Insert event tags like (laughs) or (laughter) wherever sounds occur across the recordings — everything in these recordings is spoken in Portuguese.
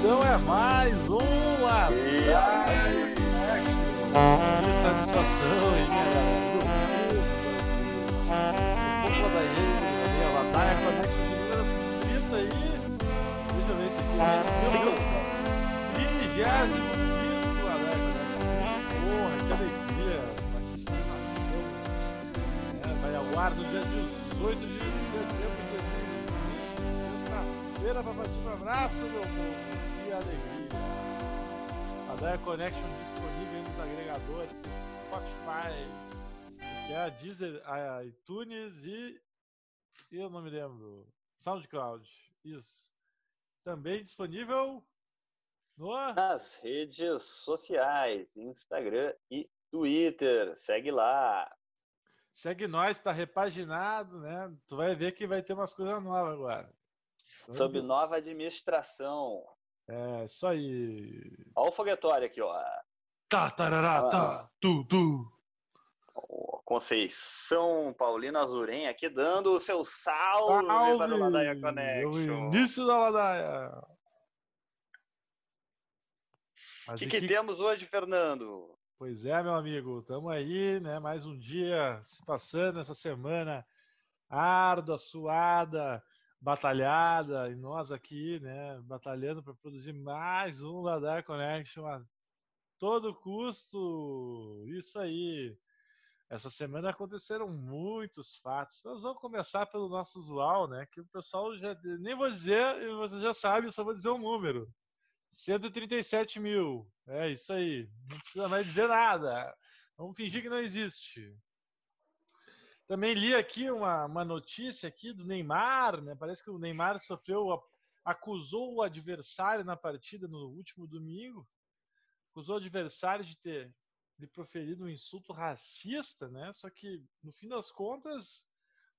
satisfação é mais um Ladaia Que satisfação, hein, galera? Vamos lá daí, a número 30 aí. Deixa eu ver se Deus, 25 quinto Connect. Porra, que alegria, que sensação. É, vai ao ar no dia 18 de setembro de 2020, sexta-feira, para partir um abraço, meu povo. Alegria. A Daya Connection disponível nos agregadores Spotify, que é a Deezer, a iTunes e eu não me lembro. SoundCloud. Isso. Também disponível no Nas redes sociais, Instagram e Twitter. Segue lá. Segue nós, tá repaginado, né? Tu vai ver que vai ter umas coisas novas agora. Sob nova administração. É, isso aí. Olha o foguetório aqui, ó. Tá, tarará, tá, tu, tu. Conceição Paulina Azurem aqui dando o seu salve, Salve! para o Ladaia É o Connection. início da ladaia. O que, e que temos hoje, Fernando? Pois é, meu amigo, estamos aí, né? Mais um dia se passando essa semana árdua, suada, batalhada, e nós aqui, né, batalhando para produzir mais um Ladar Connection a todo custo. Isso aí. Essa semana aconteceram muitos fatos. Nós vamos começar pelo nosso usual, né? Que o pessoal já nem vou dizer, e você já sabe, eu só vou dizer um número. 137 mil. É isso aí. Não precisa mais dizer nada. Vamos fingir que não existe. Também li aqui uma, uma notícia aqui do Neymar, né? Parece que o Neymar sofreu, acusou o adversário na partida no último domingo, acusou o adversário de ter de proferido um insulto racista, né? Só que no fim das contas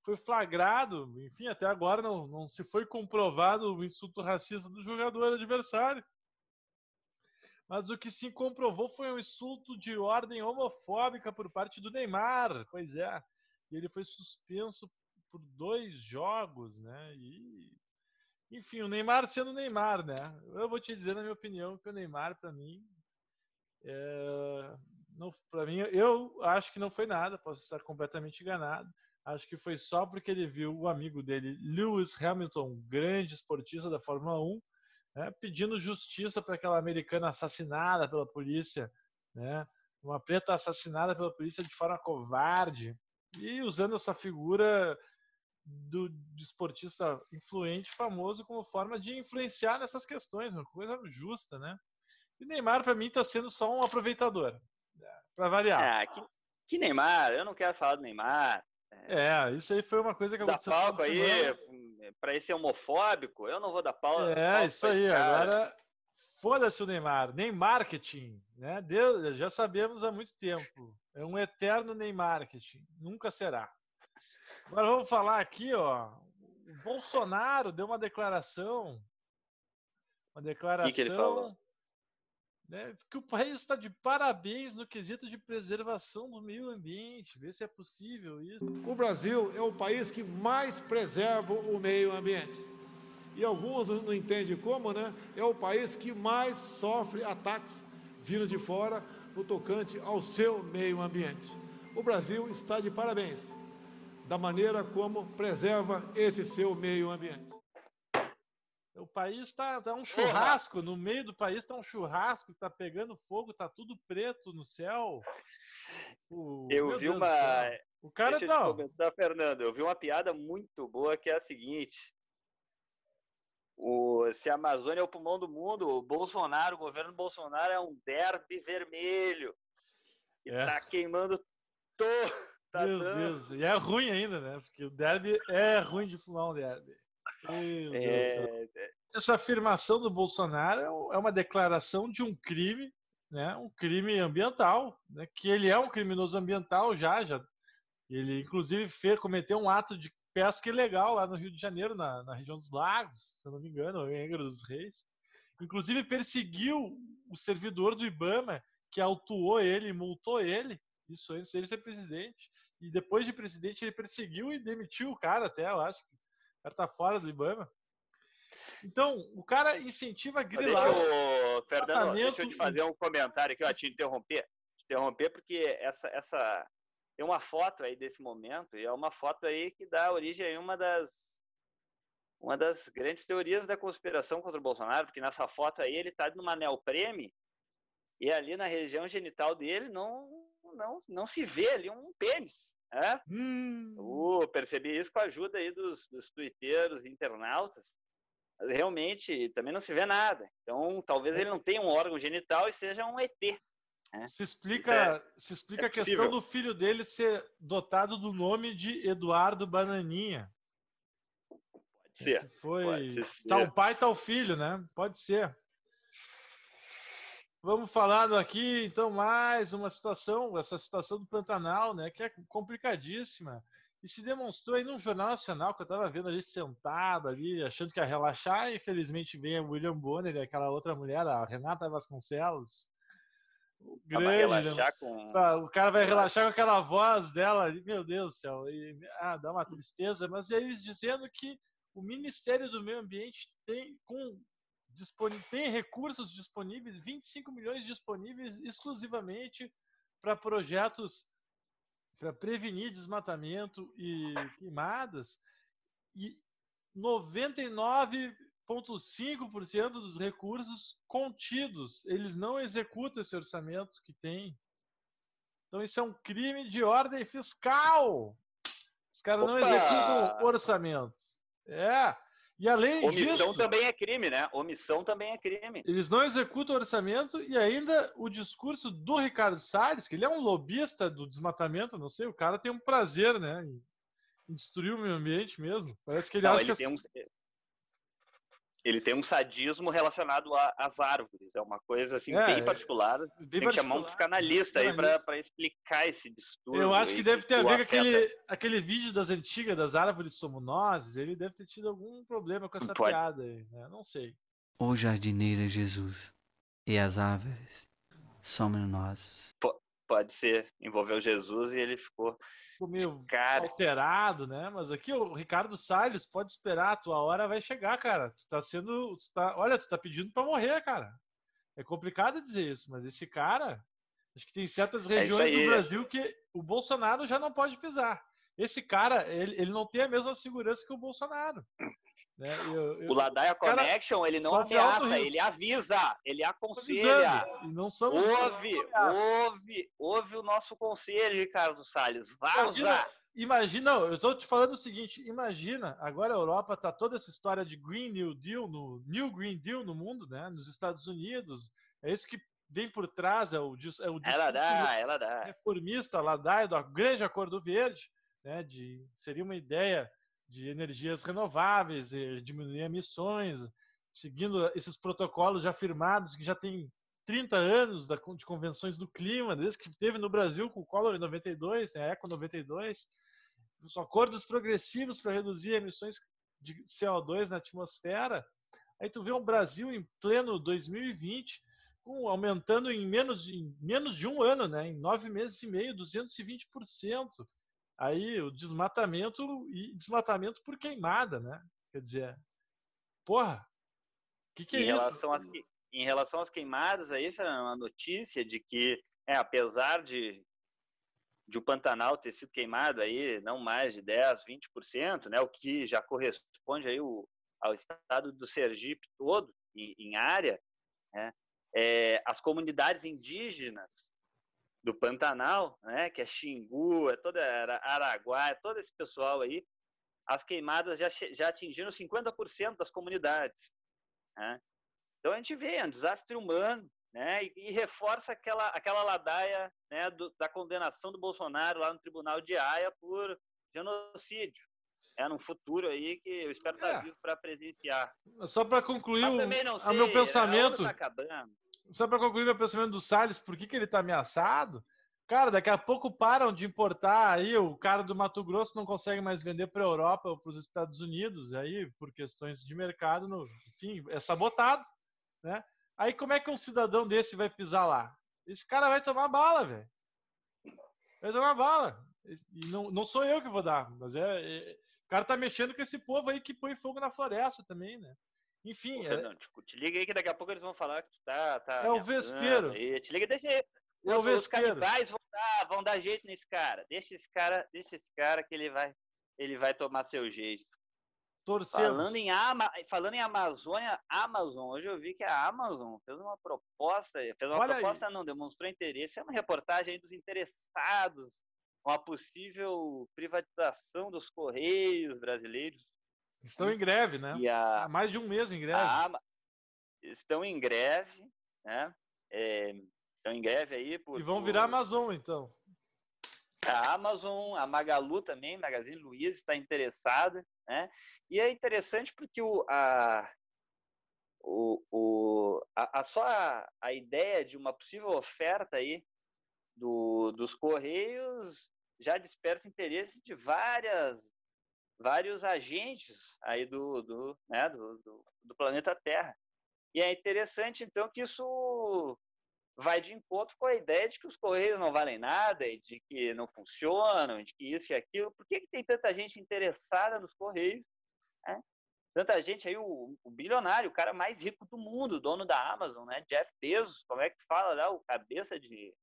foi flagrado, enfim, até agora não, não se foi comprovado o insulto racista do jogador adversário. Mas o que se comprovou foi um insulto de ordem homofóbica por parte do Neymar. Pois é. E ele foi suspenso por dois jogos, né? E enfim, o Neymar sendo Neymar, né? Eu vou te dizer na minha opinião que o Neymar para mim é, para mim eu acho que não foi nada, posso estar completamente enganado. Acho que foi só porque ele viu o amigo dele, Lewis Hamilton, grande esportista da Fórmula 1, né, pedindo justiça para aquela americana assassinada pela polícia, né, uma preta assassinada pela polícia de forma covarde, e usando essa figura do, do esportista influente, famoso, como forma de influenciar nessas questões, uma coisa justa, né? E Neymar, para mim, está sendo só um aproveitador, para variar. Ah, que, que Neymar? Eu não quero falar do Neymar. É, isso aí foi uma coisa que Dá aconteceu. palco essa aí para esse homofóbico? Eu não vou dar pau. É, palco isso aí. Agora, foda-se o Neymar. Nem marketing, né? Deus, já sabemos há muito tempo. É um eterno nem marketing. Nunca será. Agora vamos falar aqui, ó. O Bolsonaro deu uma declaração. Uma declaração. que ele falou? Né, que o país está de parabéns no quesito de preservação do meio ambiente. Vê se é possível isso. O Brasil é o país que mais preserva o meio ambiente. E alguns não não entendem como, né? É o país que mais sofre ataques vindo de fora no tocante ao seu meio ambiente. O Brasil está de parabéns da maneira como preserva esse seu meio ambiente. O país está tá um churrasco, no meio do país está um churrasco, está pegando fogo, está tudo preto no céu. O- Eu vi Deus uma. O cara Deixa eu te não. comentar, Fernando. Eu vi uma piada muito boa que é a seguinte. O, se a Amazônia é o pulmão do mundo, o Bolsonaro, o governo Bolsonaro é um derby vermelho. E É. tá queimando todo. Tá Meu dando- Deus. E é ruim ainda, né? Porque o derby é ruim de fumar um derby. Céu. É, Essa afirmação do Bolsonaro é é uma declaração de um crime, né? Um crime ambiental, né? Que ele é um criminoso ambiental já, já. Ele inclusive fez, cometeu um ato de pesca ilegal lá no Rio de Janeiro, na, na região dos Lagos, se eu não me engano, em Angra dos Reis. Inclusive perseguiu o servidor do IBAMA que autuou ele, multou ele, isso antes dele ser presidente. E depois de presidente ele perseguiu e demitiu o cara até, eu acho. O cara tá fora do IBAMA. Então, o cara incentiva a grilar. Deixa eu, Fernando, deixa eu te fazer um comentário aqui, ó, te interromper. Te interromper, porque essa, essa. Tem uma foto aí desse momento, e é uma foto aí que dá origem a uma das. Uma das grandes teorias da conspiração contra o Bolsonaro, porque nessa foto aí ele está numa neopreme e ali na região genital dele não, não, não se vê ali um pênis. Né? Hum. Uh, percebi isso com a ajuda aí dos, dos twitteiros, internautas realmente também não se vê nada. Então, talvez ele não tenha um órgão genital e seja um ET. Né? Se explica, é, se explica é a questão do filho dele ser dotado do nome de Eduardo Bananinha. Pode ser. Foi pode ser. tal pai, tal filho, né? Pode ser. Vamos falar aqui, então, mais uma situação, essa situação do Pantanal, né? Que é complicadíssima. E se demonstrou aí no Jornal Nacional, que eu estava vendo a gente sentado ali, achando que ia relaxar, infelizmente vem a William Bonner e aquela outra mulher, a Renata Vasconcelos. Grande, relaxar com... o cara vai relaxar com aquela voz dela, meu Deus do céu, e, ah, dá uma tristeza, mas eles dizendo que o Ministério do Meio Ambiente tem, com, tem recursos disponíveis, 25 milhões disponíveis exclusivamente para projetos para prevenir desmatamento e queimadas, e 99,5% dos recursos contidos. Eles não executam esse orçamento que tem. Então isso é um crime de ordem fiscal. Os caras não executam orçamentos. É. E além Omissão disso, também é crime, né? Omissão também é crime. Eles não executam o orçamento e ainda o discurso do Ricardo Salles, que ele é um lobista do desmatamento, não sei, o cara tem um prazer, né? Em destruir o meio ambiente mesmo. Parece que ele não, acha ele que. Tem um, ele tem um sadismo relacionado às árvores. É uma coisa assim é, bem particular. Bem tem particular, que chamar um psicanalista aí para explicar esse distúrbio. Eu acho que deve ter a ver com aquele, aquele vídeo das antigas, das árvores somos nós. Ele deve ter tido algum problema com essa Pode. piada aí, né? Não sei. O jardineiro é Jesus e as árvores somos nós pode ser, envolveu Jesus e ele ficou, ficou meio cara. alterado, né? Mas aqui o Ricardo Salles pode esperar, a tua hora vai chegar, cara. Tu tá sendo, tu tá, olha, tu tá pedindo para morrer, cara. É complicado dizer isso, mas esse cara, acho que tem certas é regiões é do Brasil que o Bolsonaro já não pode pisar. Esse cara, ele, ele não tem a mesma segurança que o Bolsonaro. Né? Eu, eu, o Ladaia Connection, ele não ameaça, ele avisa, ele aconselha. não somos ouve, ouve, ouve o nosso conselho, Ricardo Salles. Vaza! Imagina, imagina, eu estou te falando o seguinte: imagina, agora a Europa tá toda essa história de Green New Deal, no New Green Deal no mundo, né? Nos Estados Unidos. É isso que vem por trás, é o, é o ela dá, ela dá. reformista Ladaia do grande acordo verde, né? De, seria uma ideia de energias renováveis, diminuir emissões, seguindo esses protocolos já firmados, que já tem 30 anos de convenções do clima, desde que teve no Brasil com o Collor em 92, a né, ECO 92, os acordos progressivos para reduzir emissões de CO2 na atmosfera. Aí tu vê um Brasil em pleno 2020, com, aumentando em menos, em menos de um ano, né, em nove meses e meio, 220% aí o desmatamento e desmatamento por queimada, né? Quer dizer, porra, o que, que é em isso? Relação às, em relação às queimadas aí, Fernando, uma notícia de que, é, apesar de, de o Pantanal ter sido queimado aí não mais de 10, 20%, né, o que já corresponde aí o, ao estado do Sergipe todo em, em área, né, é, as comunidades indígenas do Pantanal, né, que é Xingu, é toda Araguá, é todo esse pessoal aí, as queimadas já, já atingiram 50% das comunidades. Né? Então a gente vê, é um desastre humano, né, e, e reforça aquela, aquela ladaia né, do, da condenação do Bolsonaro lá no Tribunal de Haia por genocídio. É num futuro aí que eu espero estar é. vivo para presenciar. Só para concluir o, meu pensamento. Tá acabando só para concluir meu pensamento do Salles, por que, que ele está ameaçado? Cara, daqui a pouco param de importar aí, o cara do Mato Grosso não consegue mais vender para a Europa ou para os Estados Unidos, aí por questões de mercado, no, enfim, é sabotado, né? Aí como é que um cidadão desse vai pisar lá? Esse cara vai tomar bala, velho. Vai tomar bala. E não, não sou eu que vou dar, mas é, é, o cara tá mexendo com esse povo aí que põe fogo na floresta também, né? Enfim. É... te liga aí que daqui a pouco eles vão falar que tu tá. tá é o vespeiro. Aí. Te liga, deixa aí. É os, os canibais vão dar, vão dar jeito nesse cara. Deixa esse cara, deixa esse cara que ele vai, ele vai tomar seu jeito. Torcemos. Falando em, Ama, falando em Amazônia, Amazon, hoje eu vi que a Amazon fez uma proposta, fez uma Olha proposta aí. não, demonstrou interesse, é uma reportagem dos interessados, uma possível privatização dos Correios brasileiros. Estão em greve, né? A, Há mais de um mês em greve. A, estão em greve, né? É, estão em greve aí por... E vão virar Amazon, então. A Amazon, a Magalu também, Magazine Luiza está interessada, né? E é interessante porque o, a, o, o, a, a só a, a, ideia de uma possível oferta aí do, dos Correios já desperta interesse de várias vários agentes aí do, do, né, do, do, do planeta Terra. E é interessante, então, que isso vai de encontro com a ideia de que os Correios não valem nada, e de que não funcionam, de que isso e aquilo. Por que, que tem tanta gente interessada nos Correios? Né? Tanta gente aí, o, o, bilionário, o cara mais rico do mundo, dono da Amazon, né? Jeff Bezos, como é que fala lá? O cabeça de.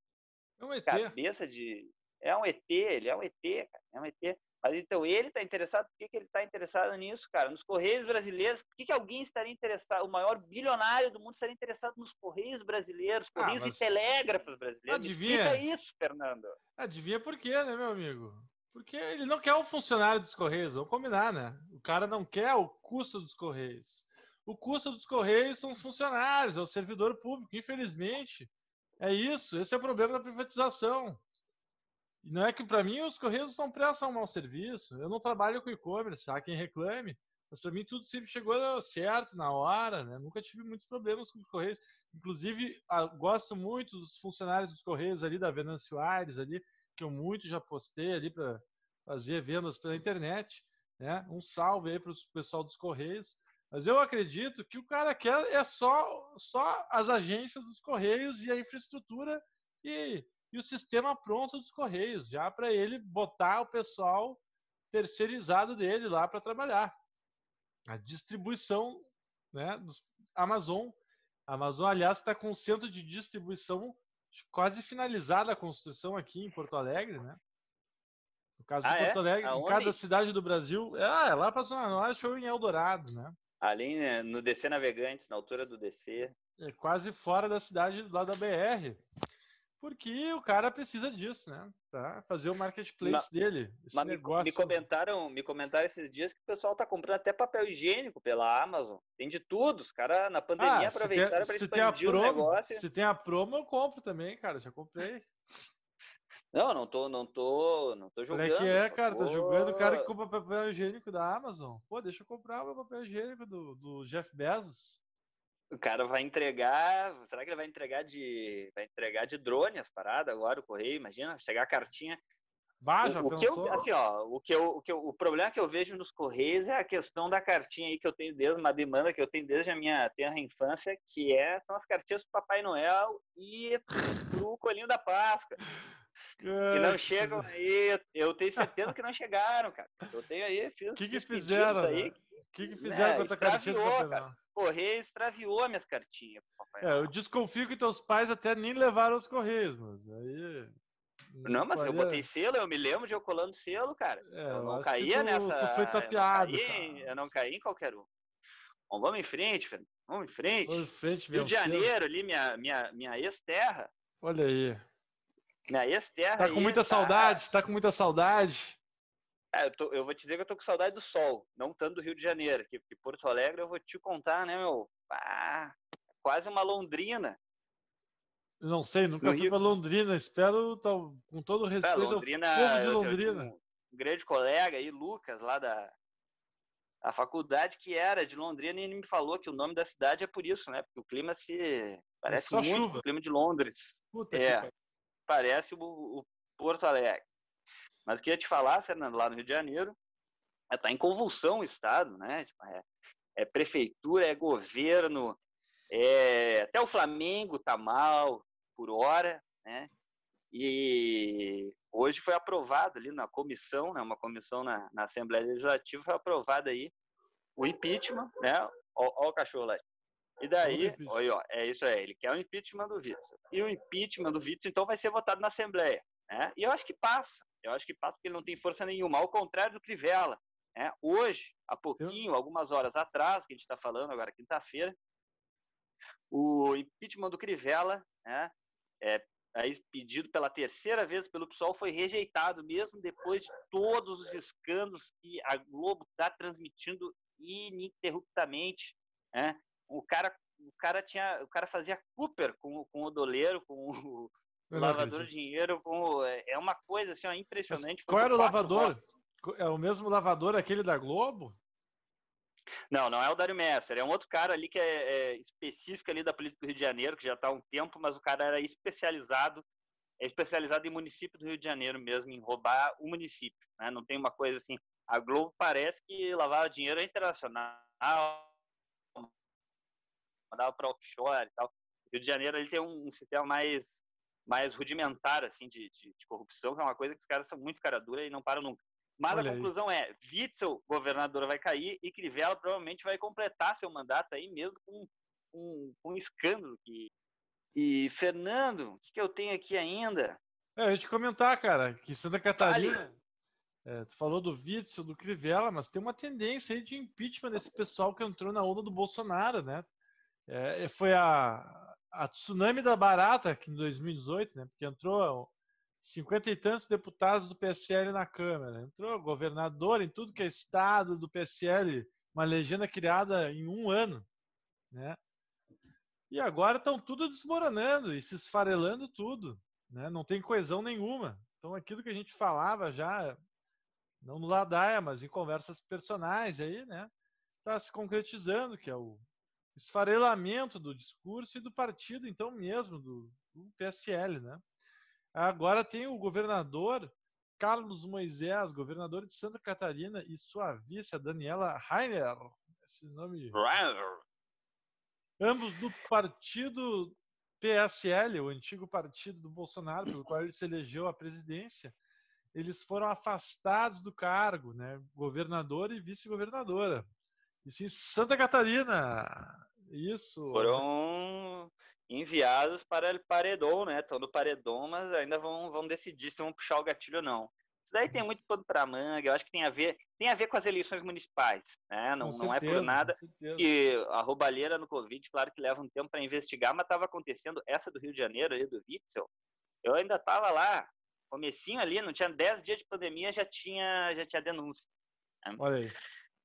É um ET. Cabeça de. É um ET, ele é um ET, cara. É um ET. Mas então ele está interessado, por que, que ele está interessado nisso, cara? Nos Correios brasileiros, por que, que alguém estaria interessado, o maior bilionário do mundo estaria interessado nos Correios brasileiros, ah, Correios ah, e Telégrafos brasileiros? Adivinha, Explica isso, Fernando. Adivinha por quê, né, meu amigo? Porque ele não quer o funcionário dos Correios, vamos combinar, né? O cara não quer o custo dos Correios. O custo dos Correios são os funcionários, é o servidor público, infelizmente. É isso, esse é o problema da privatização. Não é que para mim os Correios não prestam um mau serviço. Eu não trabalho com e-commerce, há quem reclame. Mas para mim tudo sempre chegou certo, na hora, né? Nunca tive muitos problemas com os Correios. Inclusive, gosto muito dos funcionários dos Correios ali, da Venâncio Aires ali, que eu muito já postei ali para fazer vendas pela internet. Né? Um salve aí para o pessoal dos Correios. Mas eu acredito que o cara quer é só, só as agências dos Correios e a infraestrutura e e o sistema pronto dos Correios, já para ele botar o pessoal terceirizado dele lá para trabalhar. A distribuição né, dos Amazon. A Amazon, aliás, está com o centro de distribuição quase finalizada a construção aqui em Porto Alegre, né? No caso ah, de Porto é? Alegre, Aonde? em cada cidade do Brasil. É, é lá para Zona Norte ou em Eldorado, né? Ali né, no DC Navegantes, na altura do DC. É quase fora da cidade, lá da BR. Porque o cara precisa disso, né? Pra fazer o marketplace mas, dele. Esse mas negócio. Me, comentaram, me comentaram esses dias que o pessoal tá comprando até papel higiênico pela Amazon. Tem de tudo. Os caras na pandemia ah, aproveitaram para expandir promo, o negócio. Se tem a promo, eu compro também, cara. Já comprei. Não, não tô, não tô, não tô julgando. Como é que é, cara? Tô julgando o cara que compra papel higiênico da Amazon. Pô, deixa eu comprar o papel higiênico do, do Jeff Bezos. O cara vai entregar. Será que ele vai entregar de. Vai entregar de drone as paradas agora, o correio? Imagina, chegar a cartinha. Baixa, o, o que eu, assim, ó, o que eu, o que eu, o problema que eu vejo nos correios é a questão da cartinha aí que eu tenho desde uma demanda que eu tenho desde a minha tenra infância, que é são as cartinhas pro Papai Noel e pro Colinho da Páscoa. Que não chegam aí, eu tenho certeza que não chegaram, cara. Eu tenho aí, fiz O que, que fizeram? O né? que, que fizeram né, com a tua cartinha do Noel? correio extraviou minhas cartinhas. É, eu desconfio que teus pais até nem levaram os correios, mas aí. Não, mas eu botei selo, eu me lembro de eu colando selo, cara. É, eu não caía tu, nessa. Tu foi tapeado. Eu não, caí, eu não caí em qualquer um. Bom, vamos em frente, Fernando. Vamos em frente. Vamos em frente, Rio de Janeiro, ali, minha, minha, minha ex-terra. Olha aí. Minha ex-terra. Tá com muita tá... saudade, tá com muita saudade. É, eu, tô, eu, vou te dizer que eu tô com saudade do sol, não tanto do Rio de Janeiro, que, que Porto Alegre eu vou te contar, né, meu? Ah, quase uma Londrina. Não sei, nunca no fui Rio... para Londrina, espero tá, com todo é, respeito é, Londrina, povo de Londrina. Um, um grande colega aí, Lucas, lá da, a faculdade que era de Londrina e ele me falou que o nome da cidade é por isso, né? Porque o clima se parece é muito chuva. o clima de Londres. Puta é, parece o, o, Porto Alegre. Mas queria te falar, Fernando, lá no Rio de Janeiro, está é, em convulsão o Estado, né? Tipo, é, é, prefeitura, é governo, é, até o Flamengo está mal por hora, né? E hoje foi aprovado ali na comissão, né, uma comissão na, na Assembleia Legislativa, foi aprovado aí o impeachment, né? Olha o cachorro lá. E daí, olha, ó, é isso aí, ele quer o impeachment do Witzel. E o impeachment do Witzel, então, vai ser votado na Assembleia. Né? E eu acho que passa. Eu acho que passa porque ele não tem força nenhuma. Ao contrário do Crivella. Né? Hoje, há pouquinho, algumas horas atrás, que a gente está falando agora, quinta-feira, o impeachment do Crivella, né, é, aí pedido pela terceira vez pelo PSOL, foi rejeitado, mesmo depois de todos os escândalos que a Globo está transmitindo ininterruptamente. Né? O cara, o cara tinha, o cara fazia Cooper com, com o doleiro, com o, lavador de dinheiro, com, é uma coisa assim, ó, impressionante. qual era o lavador? Votos. É o mesmo lavador aquele da Globo? Não, não é o Dário Messer, é um outro cara ali que é, é específico ali da política do Rio de Janeiro, que já está há um tempo, mas o cara era especializado, é especializado em município do Rio de Janeiro mesmo, em roubar o município, né? Não tem uma coisa assim, a Globo parece que lavava dinheiro internacional, mandava para offshore e tal. Rio de Janeiro ele tem um, um sistema mais mais rudimentar assim de, de, de, corrupção, que é uma coisa que os caras são muito cara dura e não param nunca. Mas Olha a conclusão aí. é, Witzel, governador, vai cair e Crivella provavelmente vai completar seu mandato aí mesmo com um, um, escândalo. Que... E, Fernando, o que, que, eu tenho aqui ainda? É, eu ia te comentar, cara, que Santa Catarina, é, tu falou do Witzel, do Crivella, mas tem uma tendência aí de impeachment desse pessoal que entrou na onda do Bolsonaro, né? É, foi a, a tsunami da barata, que em 2018, né? Porque entrou cinquenta e tantos deputados do PSL na Câmara. Entrou governador em tudo que é estado do PSL, uma legenda criada em um ano, né? E agora estão tudo desmoronando e se esfarelando tudo, né? Não tem coesão nenhuma. Então aquilo que a gente falava já, não no Ladaia, mas em conversas personais aí, né? Está se concretizando, que é o esfarelamento do discurso e do partido, então mesmo, do, do PSL, né? Agora tem o governador Carlos Moisés, governador de Santa Catarina, e sua vice, a Daniela Rainer. Esse nome. Rainer. Ambos do partido PSL, o antigo partido do Bolsonaro, pelo qual ele se elegeu à presidência. Eles foram afastados do cargo, né? Governador e vice-governadora. Isso em Santa Catarina. Isso. Foram enviados para o paredão, né? Estão no paredão, mas ainda vão, vão decidir se vão puxar o gatilho ou não. Isso daí tem muito pano para manga, eu acho que tem a ver, tem a ver com as eleições municipais, né? Não, certeza, não é por nada que a roubalheira no Covid, claro que leva um tempo para investigar, mas estava acontecendo essa do Rio de Janeiro aí do Witzel. Eu ainda estava lá, comecinho ali, não tinha 10 dias de pandemia, já tinha já tinha denúncia. Né? Olha aí.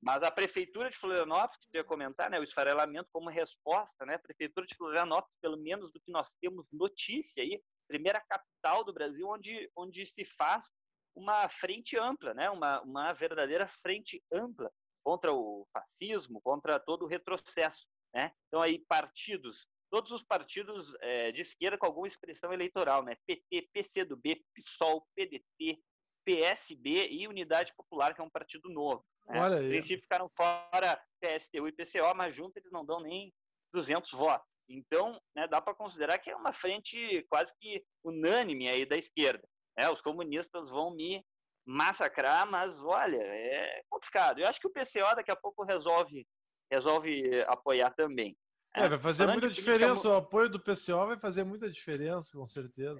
Mas a Prefeitura de Florianópolis, que eu ia comentar, né, o esfarelamento como resposta, né, a Prefeitura de Florianópolis, pelo menos do que nós temos notícia aí, primeira capital do Brasil onde, onde se faz uma frente ampla, né, uma, uma verdadeira frente ampla contra o fascismo, contra todo o retrocesso. Né? Então, aí, partidos, todos os partidos é, de esquerda com alguma expressão eleitoral, né? PT, PCdoB, PSOL, PDT, PSB e Unidade Popular, que é um partido novo. Né? Olha aí. princípio ficaram fora PSTU e PCO, mas juntos eles não dão nem 200 votos. Então, né, dá para considerar que é uma frente quase que unânime aí da esquerda. Né? Os comunistas vão me massacrar, mas olha, é complicado. Eu acho que o PCO daqui a pouco resolve, resolve apoiar também. É, vai fazer Falando muita diferença. Política... O apoio do PCO vai fazer muita diferença, com certeza.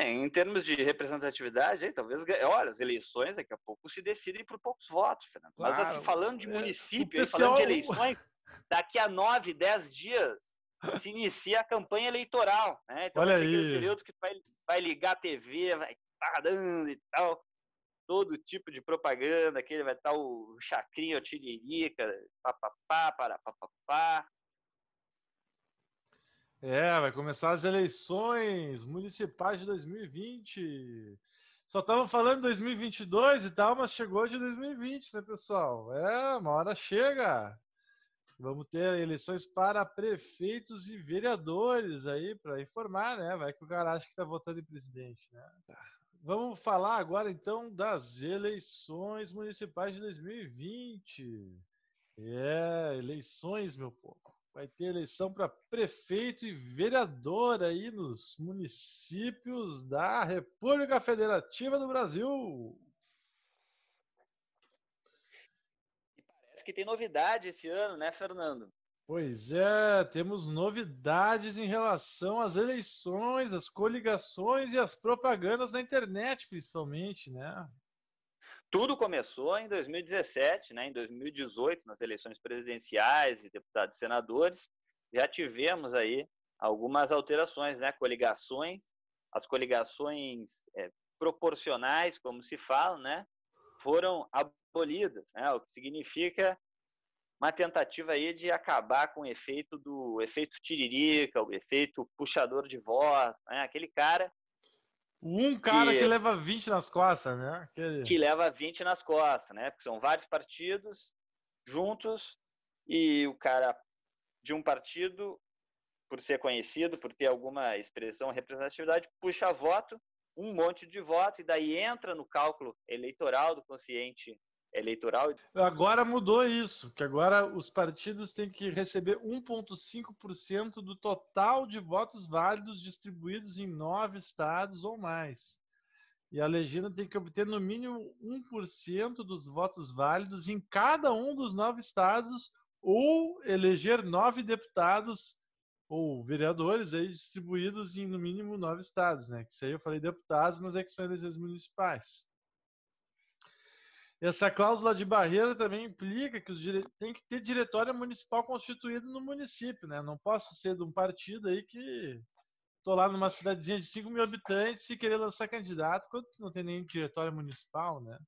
É, em termos de representatividade, aí, talvez, olha, as eleições daqui a pouco se decidem por poucos votos, Fernando. Claro, Mas assim, falando de é, município, é, falando de eleições, daqui a nove, dez dias se inicia a campanha eleitoral. Né? Então olha vai ser aquele período que vai, vai ligar a TV, vai parando e tal. Todo tipo de propaganda, aquele vai estar o chacrinho, o tiririca, papapá, para papapá. É, vai começar as eleições municipais de 2020. Só estavam falando 2022 e tal, mas chegou de 2020, né, pessoal? É, uma hora chega. Vamos ter eleições para prefeitos e vereadores aí para informar, né? Vai que o cara acha que está votando em presidente, né? Vamos falar agora então das eleições municipais de 2020. É, eleições, meu povo vai ter eleição para prefeito e vereador aí nos municípios da República Federativa do Brasil. que tem novidade esse ano, né, Fernando? Pois é, temos novidades em relação às eleições, às coligações e às propagandas na internet, principalmente, né? Tudo começou em 2017, né? Em 2018, nas eleições presidenciais e deputados e senadores, já tivemos aí algumas alterações, né? Coligações, as coligações é, proporcionais, como se fala, né? Foram abolidas, né? O que significa uma tentativa aí de acabar com o efeito do efeito tiririca, o efeito puxador de voz, né? aquele cara. Um cara que, que leva 20 nas costas, né? Aquele... Que leva 20 nas costas, né? Porque são vários partidos juntos e o cara de um partido, por ser conhecido, por ter alguma expressão, representatividade, puxa voto, um monte de voto, e daí entra no cálculo eleitoral do consciente eleitoral. Agora mudou isso, que agora os partidos têm que receber 1,5% do total de votos válidos distribuídos em nove estados ou mais. E a legenda tem que obter no mínimo 1% dos votos válidos em cada um dos nove estados ou eleger nove deputados ou vereadores aí distribuídos em no mínimo nove estados, né? Que isso aí eu falei deputados, mas é que são eleições municipais. Essa cláusula de barreira também implica que os dire... tem que ter diretório municipal constituído no município, né? Não posso ser de um partido aí que estou lá numa cidadezinha de 5 mil habitantes e querer lançar candidato quando não tem nem diretório municipal, né?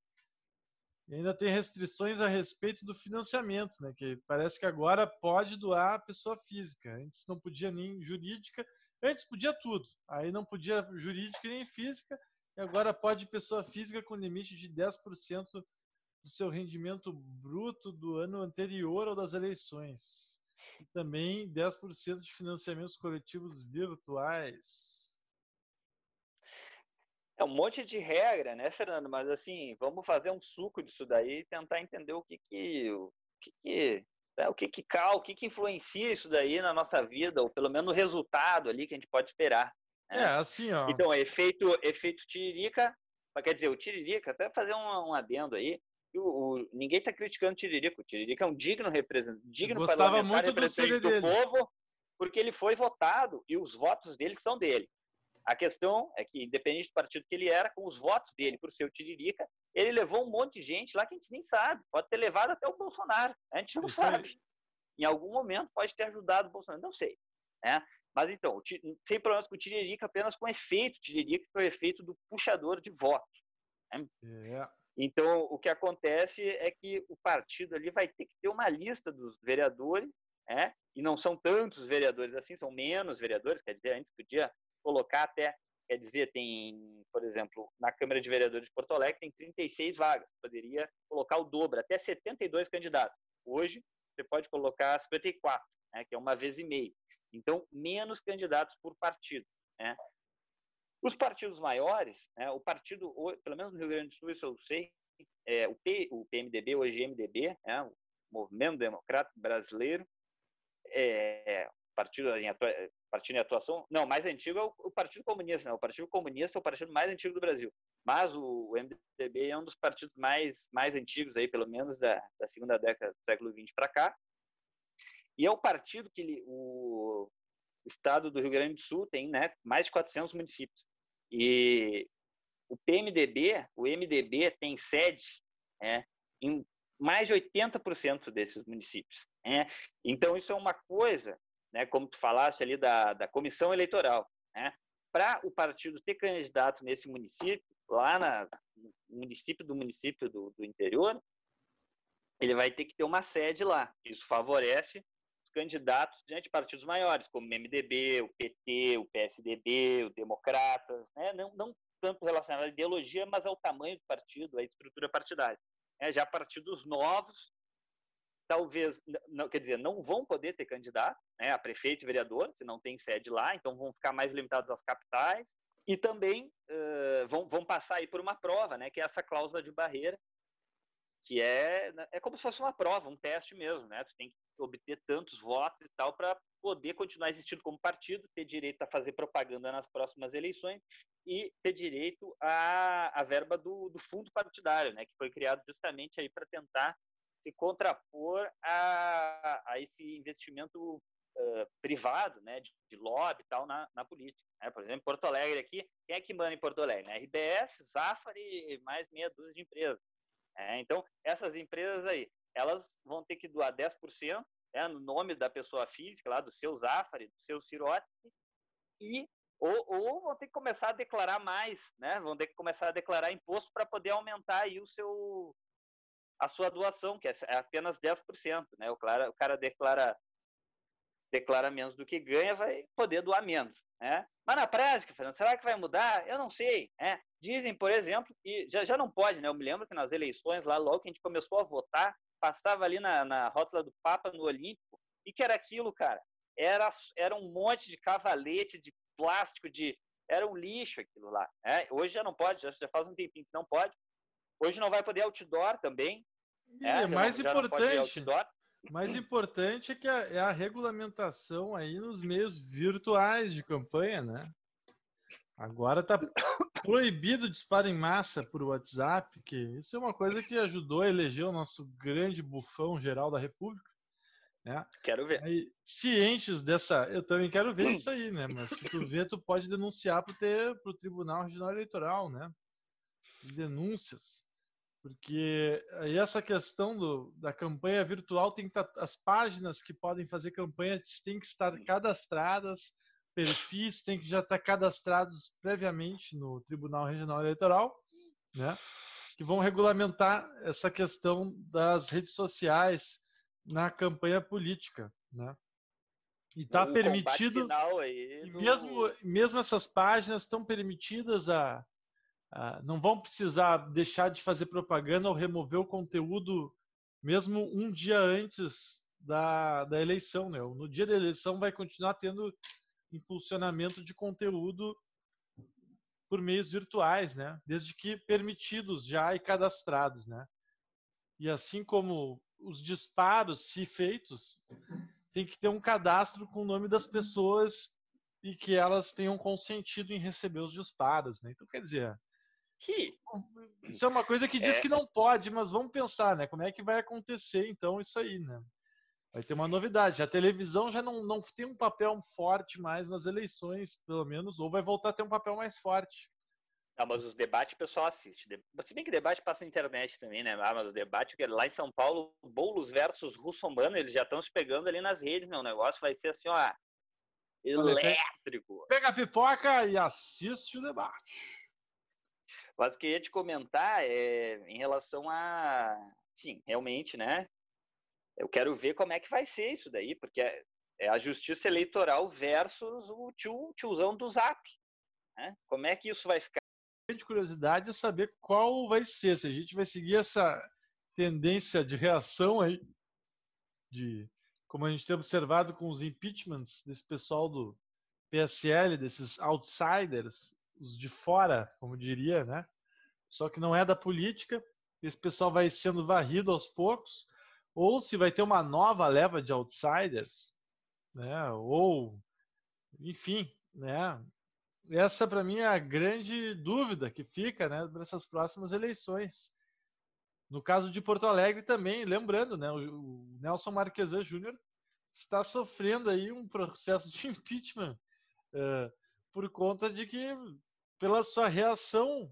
E ainda tem restrições a respeito do financiamento, né? Que parece que agora pode doar a pessoa física. Antes não podia nem jurídica, antes podia tudo. Aí não podia jurídica nem física, e agora pode pessoa física com limite de 10% do seu rendimento bruto do ano anterior ao das eleições. E também 10% de financiamentos coletivos virtuais. É um monte de regra, né, Fernando? Mas assim, vamos fazer um suco disso daí e tentar entender o que que o que, que né, o que que cal, o que que influencia isso daí na nossa vida, ou pelo menos o resultado ali que a gente pode esperar. Né? É, assim, ó. Então, efeito efeito tiririca, quer dizer, o tiririca, até fazer um, um adendo aí, o, o, ninguém está criticando o Tiririca. O Tiririca é um digno representante, digno parlamentar representante do, do povo, porque ele foi votado e os votos dele são dele. A questão é que, independente do partido que ele era, com os votos dele por ser o Tiririca, ele levou um monte de gente lá que a gente nem sabe. Pode ter levado até o Bolsonaro. A gente não Isso sabe. Aí. Em algum momento pode ter ajudado o Bolsonaro. Não sei. Né? Mas então, sem problemas com o Tiririca, apenas com efeito Tiririca, que é o efeito do puxador de votos. Né? É. Então, o que acontece é que o partido ali vai ter que ter uma lista dos vereadores, né? e não são tantos vereadores assim, são menos vereadores, quer dizer, antes podia colocar até, quer dizer, tem, por exemplo, na Câmara de Vereadores de Porto Alegre tem 36 vagas, poderia colocar o dobro, até 72 candidatos. Hoje, você pode colocar 54, né? que é uma vez e meio. Então, menos candidatos por partido. Né? Os partidos maiores, né, o partido, pelo menos no Rio Grande do Sul, isso eu sei, é, o, P, o PMDB, hoje MDB, né, o Movimento Democrático Brasileiro, é, partido, em atua, partido em atuação, não, mais antigo é o, o Partido Comunista, né, o Partido Comunista é o partido mais antigo do Brasil, mas o, o MDB é um dos partidos mais, mais antigos, aí, pelo menos da, da segunda década do século XX para cá, e é o partido que o, o estado do Rio Grande do Sul tem né, mais de 400 municípios. E o PMDB, o MDB tem sede é, em mais de 80% desses municípios. É. Então, isso é uma coisa, né, como tu falaste ali da, da comissão eleitoral, né, para o partido ter candidato nesse município, lá na, no município do município do, do interior, ele vai ter que ter uma sede lá. Isso favorece candidatos diante de partidos maiores, como o MDB, o PT, o PSDB, o Democratas, né? não, não tanto relacionado à ideologia, mas ao tamanho do partido, à estrutura partidária. É, já partidos novos, talvez, não, quer dizer, não vão poder ter candidato né, a prefeito e vereador, se não tem sede lá, então vão ficar mais limitados às capitais, e também uh, vão, vão passar aí por uma prova, né, que é essa cláusula de barreira, que é, é como se fosse uma prova, um teste mesmo, né? Tu tem que obter tantos votos e tal para poder continuar existindo como partido, ter direito a fazer propaganda nas próximas eleições e ter direito à, à verba do, do fundo partidário, né? Que foi criado justamente aí para tentar se contrapor a, a esse investimento uh, privado, né, de, de, lobby e tal na, na política. Né? Por exemplo, Porto Alegre aqui, quem é que manda em Porto Alegre? Né? RBS, Zafari e mais meia dúzia de empresas. É, então, essas empresas aí, elas vão ter que doar 10% né, no nome da pessoa física, lá do seu Zafari, do seu Cirote, e ou, ou, vão ter que começar a declarar mais, né? Vão ter que começar a declarar imposto para poder aumentar aí o seu a sua doação, que é, é apenas 10%, né? O cara, o cara declara declara menos do que ganha, vai poder doar menos, né? Mas na prática, Fernando, será que vai mudar? Eu não sei, né? Dizem, por exemplo, que já, já não pode, né? Eu me lembro que nas eleições, lá logo que a gente começou a votar, passava ali na, na rótula do Papa no Olímpico, e que era aquilo, cara? Era, era um monte de cavalete, de plástico, de era um lixo aquilo lá. Né? Hoje já não pode, já, já faz um tempinho que não pode. Hoje não vai poder outdoor também. E é, mais não, importante, mais importante é que a, é a regulamentação aí nos meios virtuais de campanha, né? Agora está proibido disparo em massa por WhatsApp, que isso é uma coisa que ajudou a eleger o nosso grande bufão geral da República. Né? Quero ver. Aí, cientes dessa. Eu também quero ver hum. isso aí, né? Mas se tu vê, tu pode denunciar para o Tribunal Regional Eleitoral, né? Denúncias. Porque aí essa questão do, da campanha virtual tem que estar. Tá, as páginas que podem fazer campanha têm que estar cadastradas, perfis têm que já estar cadastrados previamente no Tribunal Regional Eleitoral, né? Que vão regulamentar essa questão das redes sociais na campanha política, né? E está permitido. E mesmo, mesmo essas páginas estão permitidas a, a, não vão precisar deixar de fazer propaganda ou remover o conteúdo mesmo um dia antes da, da eleição, né? No dia da eleição vai continuar tendo impulsionamento de conteúdo por meios virtuais, né? Desde que permitidos já e cadastrados, né? E assim como os disparos, se feitos, tem que ter um cadastro com o nome das pessoas e que elas tenham consentido em receber os disparos, né? Então, quer dizer, isso é uma coisa que diz é. que não pode, mas vamos pensar, né? Como é que vai acontecer, então, isso aí, né? Vai ter uma novidade. A televisão já não, não tem um papel forte mais nas eleições, pelo menos, ou vai voltar a ter um papel mais forte. Não, mas os debates o pessoal assiste. Se bem que debate passa na internet também, né? Ah, mas o debate, lá em São Paulo, Boulos versus Russomano, eles já estão se pegando ali nas redes, né? O negócio vai ser assim, ó, elétrico. Pega a pipoca e assiste o debate. Mas o que eu ia te comentar é em relação a. Sim, realmente, né? Eu quero ver como é que vai ser isso daí, porque é, é a justiça eleitoral versus o tio, tiozão do Zap. Né? Como é que isso vai ficar? grande curiosidade é saber qual vai ser, se a gente vai seguir essa tendência de reação aí, de como a gente tem observado com os impeachments desse pessoal do PSL, desses outsiders, os de fora, como diria, né? Só que não é da política, esse pessoal vai sendo varrido aos poucos, ou se vai ter uma nova leva de outsiders, né? Ou, enfim, né? essa para mim é a grande dúvida que fica né, para essas próximas eleições. No caso de Porto Alegre também, lembrando, né, o Nelson Marquesan Júnior está sofrendo aí um processo de (laughs) impeachment uh, por conta de que, pela sua reação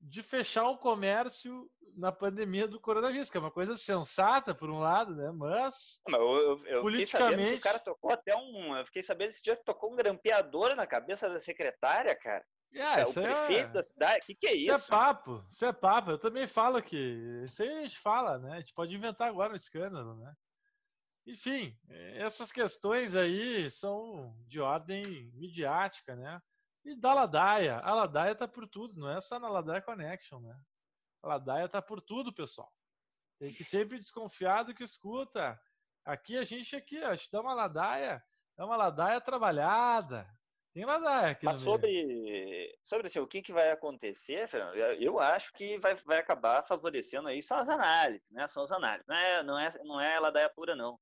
de fechar o comércio na pandemia do coronavírus, que é uma coisa sensata por um lado, né? Mas, Mas eu, eu, politicamente, o cara tocou até um, eu fiquei sabendo esse dia que tocou um grampeador na cabeça da secretária, cara. É, o prefeito é... da cidade, que que é isso? Isso é papo, isso é papo. Eu também falo que isso aí a gente fala, né? A gente pode inventar agora um escândalo, né? Enfim, essas questões aí são de ordem midiática, né? E da Ladaia. A Ladaia tá por tudo, não é só na Ladaia Connection, né? A Ladaia tá por tudo, pessoal. Tem que sempre desconfiar do que escuta. Aqui a gente aqui, ó, te dá uma ladaia, dá uma ladaia trabalhada. Tem ladaia aqui. Mas sobre, sobre assim, o que, que vai acontecer, Fernando, eu acho que vai, vai acabar favorecendo aí são as análises, né? São as análises. Não é, não é, não é ladaia pura, não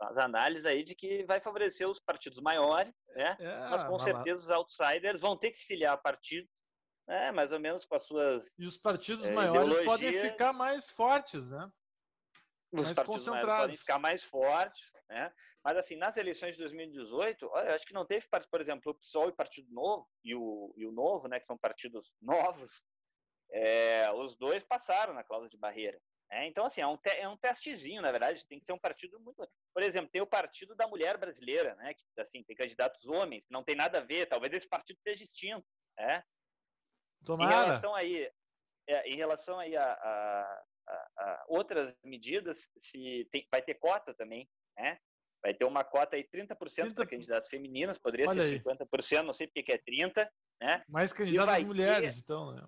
as análises aí de que vai favorecer os partidos maiores, né? É, mas com certeza os outsiders vão ter que se filiar a partido, né? mais ou menos com as suas. E os partidos é, maiores podem ficar mais fortes, né? os mais partidos maiores podem ficar mais fortes, né? Mas assim, nas eleições de 2018, olha, eu acho que não teve, por exemplo, o PSOL e o Partido Novo e o, e o Novo, né, que são partidos novos, é, os dois passaram na cláusula de barreira. Né? então, assim, é um, te- é um testezinho, na verdade, tem que ser um partido muito. Por exemplo, tem o Partido da Mulher Brasileira, né? Que assim, tem candidatos homens, que não tem nada a ver, talvez esse partido seja extinto. Em Tomara. relação aí, é, em relação aí a, a- a- a outras medidas, se tem- vai ter cota também, né? Vai ter uma cota aí 30% 30%. para candidatos femininos, poderia Olha ser aí. 50%, não sei porque que é 30, né? Mais candidatas vai mulheres, então, né?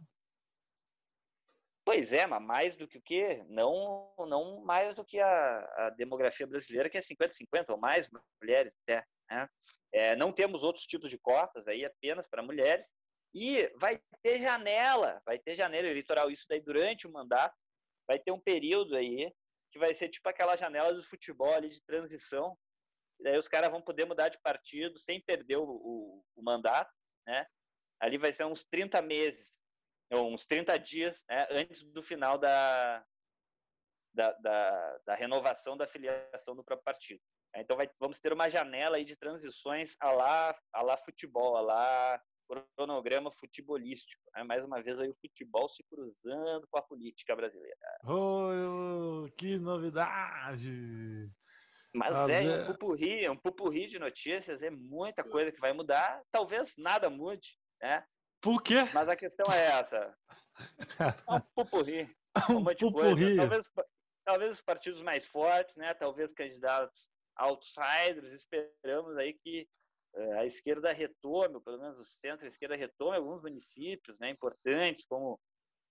Pois é, mas mais do que o quê? Não, não mais do que a, a demografia brasileira, que é 50-50 ou mais mulheres até. Né? É, não temos outros tipos de cotas aí apenas para mulheres. E vai ter janela, vai ter janela eleitoral, isso daí durante o mandato, vai ter um período aí que vai ser tipo aquela janela do futebol ali de transição. E daí os caras vão poder mudar de partido sem perder o, o, o mandato, né? Ali vai ser uns 30 meses uns 30 dias né, antes do final da, da, da, da renovação da filiação do próprio partido. Então vai, vamos ter uma janela aí de transições a lá, a lá futebol, a lá cronograma futebolístico. Né? Mais uma vez aí o futebol se cruzando com a política brasileira. Oh, que novidade! Mas é, é- um pupurri, um pupurri de notícias, é muita coisa que vai mudar. Talvez nada mude, né? Por quê? Mas a questão é essa. É um pupurri. (laughs) Um monte de pupurri. Talvez, talvez os partidos mais fortes, né? Talvez candidatos outsiders. Esperamos aí que eh, a esquerda retome, ou pelo menos o centro-esquerda retome alguns municípios, né? Importantes como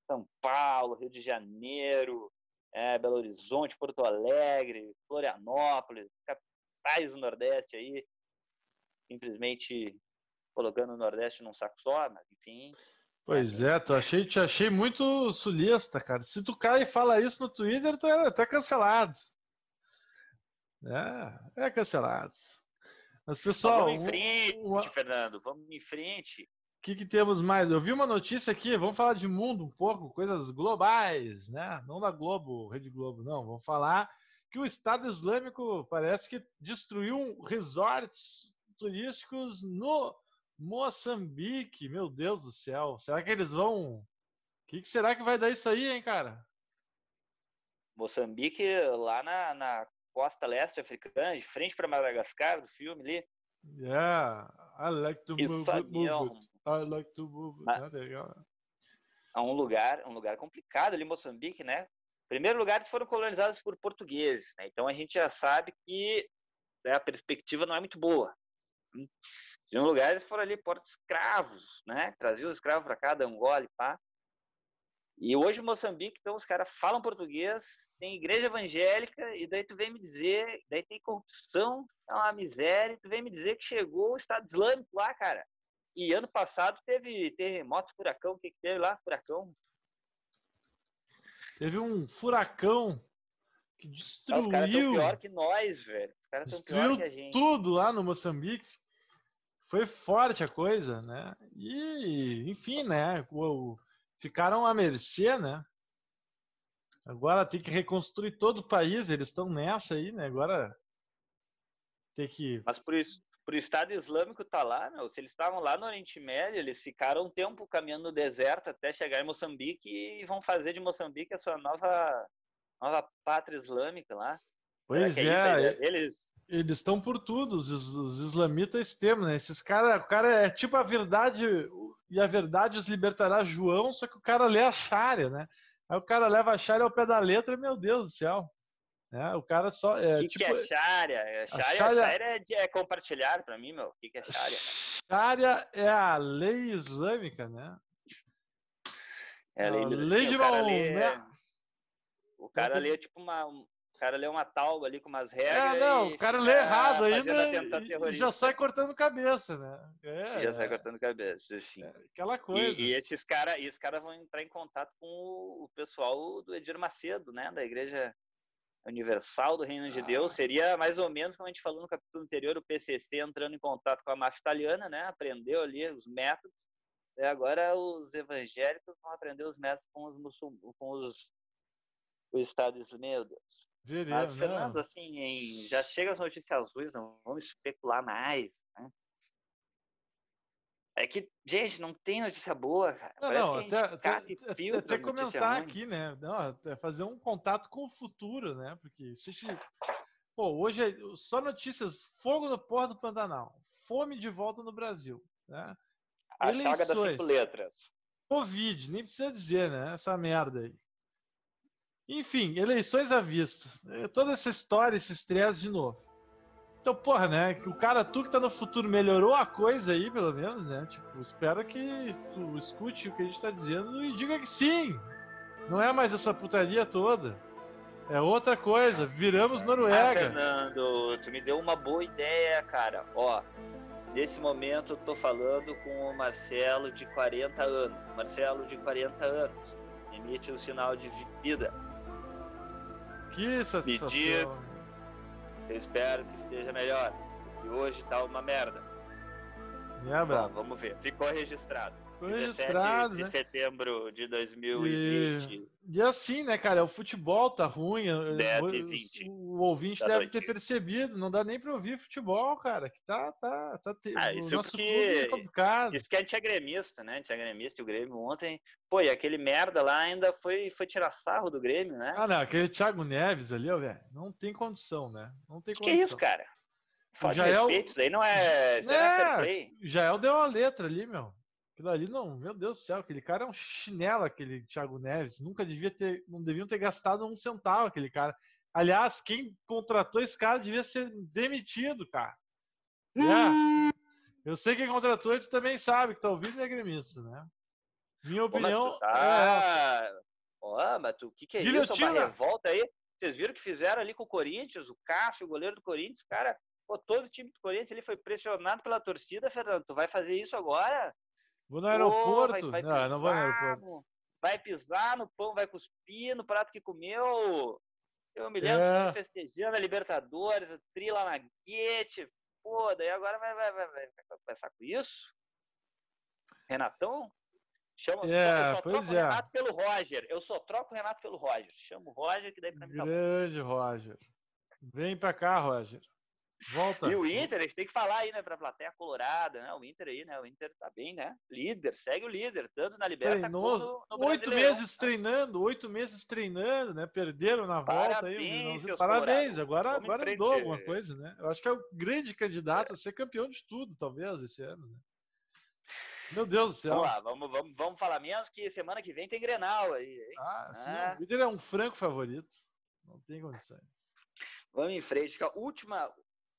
São Paulo, Rio de Janeiro, eh, Belo Horizonte, Porto Alegre, Florianópolis, capitais do Nordeste aí, simplesmente colocando o Nordeste num saco só, mas enfim. Pois é, tu achei, te achei muito sulista, cara. Se tu cai e fala isso no Twitter, tu é, tu é cancelado. É, é cancelado. Mas, Mas pessoal, vamos em um- frente, uma- Fernando, vamos em frente. O que, que temos mais? Eu vi uma notícia aqui, vamos falar de mundo um pouco, coisas globais, né? Não da Globo, Rede Globo, não. Vamos falar que o Estado Islâmico parece que destruiu resorts turísticos no Moçambique. Meu Deus do céu. Será que eles vão. O que, que será que vai dar isso aí, hein, cara? Moçambique, lá na, na costa leste africana, de frente para Madagascar, do filme ali. Yeah, I like to move, it, move it. I like to move it. Ah. Ah, legal. é um lugar, um lugar complicado ali, Moçambique, né? Primeiro lugar, eles foram colonizados por portugueses, né? Então a gente já sabe que né, a perspectiva não é muito boa. Hum. Segundo lugar, eles foram ali portos escravos, né? Traziam os escravos para cá, da Angola e pá. E hoje Moçambique, então os caras falam português, tem igreja evangélica, e daí tu vem me dizer, daí tem corrupção, é uma miséria, e tu vem me dizer que chegou o Estado Islâmico lá, cara. E ano passado teve terremoto, furacão, o que, que teve lá? Furacão. Teve um furacão que Ah, os caras estão destruiu. pior que nós, velho. Os caras estão pior Destruiu que a gente. tudo lá no Moçambique. Foi forte a coisa, né? E, enfim, né? o- ficaram à mercê, né? Agora tem que reconstruir todo o país, eles estão nessa aí, né? Agora tem que. Mas por isso, pro Estado Islâmico tá lá, meu, se eles estavam lá no Oriente Médio, eles ficaram um tempo caminhando no deserto até chegar em Moçambique e vão fazer de Moçambique a sua nova, nova pátria islâmica lá. Pois é, é, ideia deles? Eles estão por tudo, os, os islamitas extremos, né? Esses caras, o cara é tipo a verdade, e a verdade os libertará João, só que o cara lê a Sharia, né? Aí o cara leva a Sharia ao pé da letra, meu Deus do céu. Né? O cara só. É, O que, tipo, que é Sharia? É, Sharia, Sharia- Sharia é, é compartilhar pra mim, meu. O que, que é Sharia? Sharia é a lei islâmica, né? É a lei, A lei sim, de o cara lê, Maomé. o cara lê tipo uma, um- cara lê uma tauba ali com umas É, regras. não, e o cara lê errado fazendo ainda atentado e- já sai cortando cabeça, né? É, já sai cortando cabeça, assim. aquela coisa. E, e esses caras cara vão entrar em contato com o, pessoal do Edir Macedo, né? Da Igreja Universal do Reino de Ah. Deus. Seria mais ou menos como a gente falou no capítulo anterior, o PCC entrando em contato com a máfia italiana, né? Aprendeu ali os métodos. E agora os evangélicos vão aprender os métodos com os muçulmanos, com os o Estado Islâmico. Meu Deus. Veremos, Mas, Fernando, não. assim, em- já chega as notícias azuis, não vamos especular mais, né? É que, gente, não tem notícia boa, cara. Não, Parece não, que a gente até, cata até, e até- filtra comentar aqui, né? Não, até fazer um contato com o futuro, né? Porque se, pô, hoje é só notícias, fogo no porto do Pantanal, fome de volta no Brasil, né? A chaga das eleições. cinco letras. Covid, nem precisa dizer, né? Essa merda aí. Enfim, eleições à vista. É, Toda essa história, esse estresse de novo. Então, porra, né? que O cara, tu que tá no futuro, melhorou a coisa aí, pelo menos, né? Tipo, espero que tu escute o que a gente tá dizendo e diga que sim. Não é mais essa putaria toda. É outra coisa. Viramos Ah, Noruega. Fernando, tu me deu uma boa ideia, cara. Ó, nesse momento eu tô falando com o Marcelo de 40 anos. Marcelo de 40 anos. Emite um sinal de vida. Que satisfação. diz- Eu espero que esteja melhor. E hoje tá uma merda. Bom, vamos ver. Ficou registrado. 17 registrado, de né? setembro de 2020. E assim, né, cara? O futebol tá ruim. eu- 10 eu- e 20 O, ouvinte da deve ter percebido. Não dá nem pra ouvir futebol, cara. Que tá, tá, tá. te- Ah, o isso nosso porque- é. Isso que a gente é gremista, né? A gente é gremista e o Grêmio ontem. Pô, e aquele merda lá ainda foi, foi tirar sarro do Grêmio, né? Ah, não. Aquele Thiago Neves ali, ó, velho. Não tem condição, né? Não tem condição. que é isso, cara? Falta de Jael- respeito, isso aí não é, isso aí não é É. Jael deu uma letra ali, meu. Aquilo ali, não, meu Deus do céu, aquele cara é um chinelo, aquele Thiago Neves. Nunca devia ter, não deviam ter gastado um centavo aquele cara. Aliás, quem contratou esse cara devia ser demitido, cara. É. Eu sei quem contratou e tu também sabe que tá ouvindo e é gremista, né? Minha Pô, opinião é essa. tá... Ó, mas tu, o que que é isso? Uma Guilhotina. revolta aí? Vocês viram o que fizeram ali com o Corinthians? O Cássio, o goleiro do Corinthians, cara... Pô, todo o time do Corinthians ele foi pressionado pela torcida, Fernando. Tu vai fazer isso agora? Vou no aeroporto. vai não, não vou no aeroporto. Vai pisar no pão, vai cuspir no prato que comeu. Eu me lembro É. de festejando a Libertadores, a trila na guete. Pô, daí agora vai, vai, vai, vai, vai começar com isso? Renatão? Chama, só- É, eu só troco o é. Renato pelo Roger. Eu só troco o Renato pelo Roger. Chama o Roger, que daí pra mim tá. Grande Roger. Vem pra cá, Roger. Volta. E o Inter, a gente tem que falar aí, né, pra plateia colorada, né? O Inter aí, né? O Inter tá bem, né? Líder, segue o líder, tanto na Liberta Treinou como no, no oito meses treinando, oito meses treinando, né? Perderam na volta aí. Parabéns, seus Parabéns, colorados. agora, Vamos agora mudou alguma coisa, né? Eu acho que é o grande candidato a ser campeão de tudo, talvez, esse ano, né? Meu Deus do céu. Vamos lá, vamos, vamos, vamos falar menos que semana que vem tem Grenal aí, hein? Ah, sim, Ah. o Inter é um franco favorito. Não tem condições. Vamos em frente. a Última,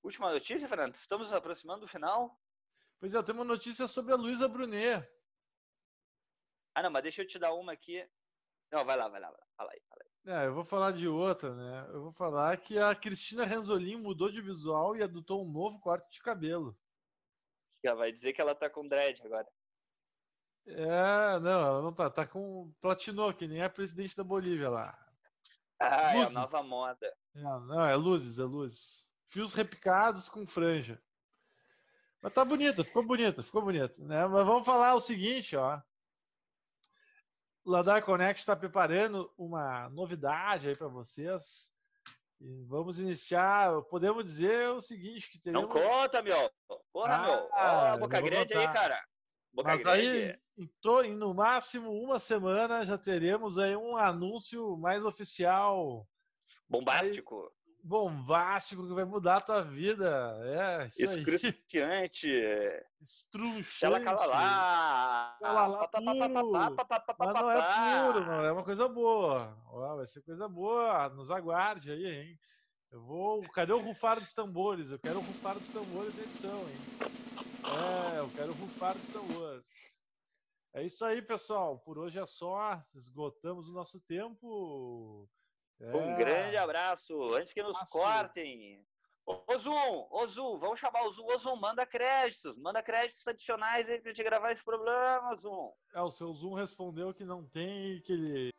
última notícia, Fernando. Estamos nos aproximando do final. Pois é, eu tenho uma notícia sobre a Luísa Brunet. Ah, não, mas deixa eu te dar uma aqui. Não, vai lá, vai lá, vai lá. Fala aí, fala aí. É, eu vou falar de outra, né? Eu vou falar que a Cristina Renzolin mudou de visual e adotou um novo corte de cabelo. Já vai dizer que ela tá com dread agora. É, não, ela não tá. Tá com. Platinou, que nem a presidente da Bolívia lá. Ah, é a Luzes. nova moda. É, não, é luzes, é luzes. Fios repicados com franja. Mas tá bonita, ficou bonita, ficou bonita. Né? Mas vamos falar o seguinte, ó. Ladar Connect está preparando uma novidade aí para vocês. E vamos iniciar. Podemos dizer o seguinte: que Não teremos. conta, meu. Porra, Ah, meu. Ó, não boca grande aí, contar. cara. Boca Mas grande. aí, em, em no máximo uma semana, já teremos aí um anúncio mais oficial, Bombástico. Bombástico, que vai mudar a tua vida. É, isso. Excruciante. Estruxante. (laughs) Ela cala lá. Cala lá, puro. Mas não é puro, não é uma coisa boa. Ó, vai ser coisa boa. Nos aguarde aí, hein? Eu vou. Cadê o rufar dos tambores? Eu quero o rufar dos tambores da edição, hein? É, eu quero o rufar dos tambores. É isso aí, pessoal. Por hoje é só. Esgotamos o nosso tempo. Um É. grande abraço. Antes que nos cortem. Ô Zoom, ô Zoom, vamos chamar o Zoom. Ô Zoom, manda créditos. Manda créditos adicionais aí pra gente gravar esse problema, Zoom. É, o seu Zoom respondeu que não tem que ele